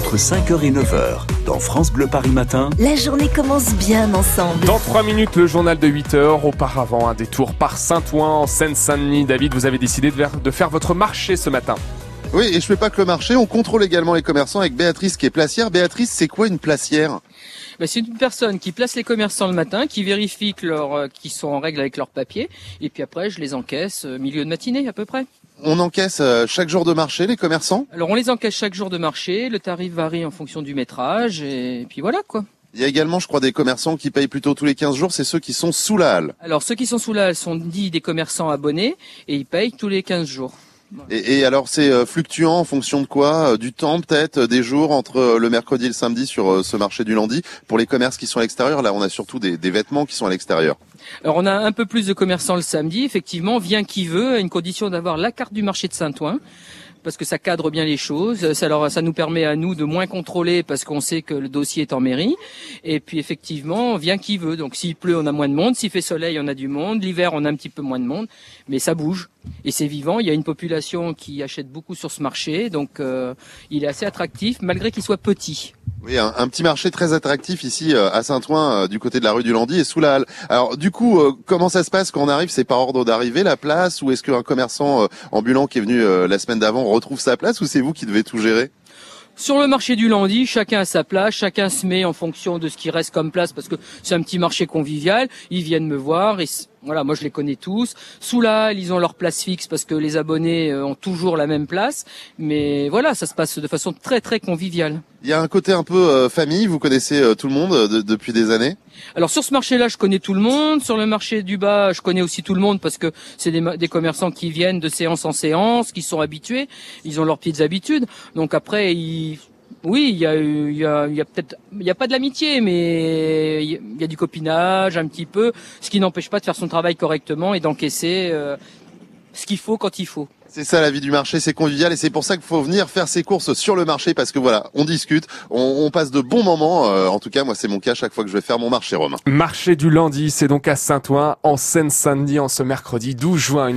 entre 5h et 9h, dans France Bleu Paris Matin. La journée commence bien ensemble. Dans 3 minutes, le journal de 8h. Auparavant, un détour par Saint-Ouen en Seine-Saint-Denis. David, vous avez décidé de faire votre marché ce matin. Oui, et je fais pas que le marché, on contrôle également les commerçants avec Béatrice qui est placière. Béatrice, c'est quoi une placière? Bah, c'est une personne qui place les commerçants le matin, qui vérifie euh, qu'ils sont en règle avec leurs papiers, et puis après je les encaisse euh, milieu de matinée à peu près. On encaisse euh, chaque jour de marché les commerçants? Alors on les encaisse chaque jour de marché, le tarif varie en fonction du métrage, et puis voilà quoi. Il y a également, je crois, des commerçants qui payent plutôt tous les 15 jours, c'est ceux qui sont sous la halle. Alors ceux qui sont sous la halle sont dits des commerçants abonnés, et ils payent tous les 15 jours. Et, alors c'est euh, fluctuant en fonction de quoi euh, Du temps peut-être, euh, des jours entre le mercredi et le samedi sur ce marché du lundi. Pour les commerces qui sont à l'extérieur, là on a surtout des, des vêtements qui sont à l'extérieur. Alors on a un peu plus de commerçants le samedi, effectivement, vient qui veut, à une condition d'avoir la carte du marché de Saint-Ouen parce que ça cadre bien les choses. Ça, alors, ça nous permet à nous de moins contrôler parce qu'on sait que le dossier est en mairie. Et puis effectivement, vient qui veut. Donc s'il pleut, on a moins de monde. S'il fait soleil, on a du monde. L'hiver, on a un petit peu moins de monde. Mais ça bouge et c'est vivant. Il y a une population qui achète beaucoup sur ce marché, donc euh, il est assez attractif malgré qu'il soit petit. Oui, un, petit marché très attractif ici euh, à Saint-Ouen, euh, du côté de la rue du Landy et sous la halle. Alors du coup, comment ça se passe quand on arrive? C'est par ordre d'arrivée la place ou est-ce qu'un commerçant ambulant qui est venu la semaine d'avant retrouve sa place ou c'est vous qui devez tout gérer? Sur le marché du lundi, chacun a sa place, chacun se met en fonction de ce qui reste comme place parce que c'est un petit marché convivial. Ils viennent me voir voilà, moi je les connais tous. Sous là, ils ont leur place fixe parce que les abonnés euh, ont toujours la même place. Mais voilà, ça se passe de façon très très conviviale. Il y a un côté un peu euh, famille, vous connaissez euh, tout le monde depuis des années? Alors sur ce marché-là, je connais tout le monde. Sur le marché du bas, je connais aussi tout le monde parce que c'est des, des, commerçants qui viennent de séance en séance, qui sont habitués. Ils ont leurs petites habitudes. Donc après, ils oui, il y a, il y a, y a peut-être, il y a pas de l'amitié, mais il y a du copinage un petit peu, ce qui n'empêche pas de faire son travail correctement et d'encaisser euh, ce qu'il faut quand il faut. C'est ça la vie du marché, c'est convivial et c'est pour ça qu'il faut venir faire ses courses sur le marché parce que voilà, on discute, on, on passe de bons moments. Euh, en tout cas, moi c'est mon cas chaque fois que je vais faire mon marché romain. Marché du lundi, c'est donc à Saint-Ouen, en Seine-Saint-Denis, en ce mercredi 12 juin.